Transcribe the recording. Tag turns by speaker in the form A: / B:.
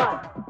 A: God.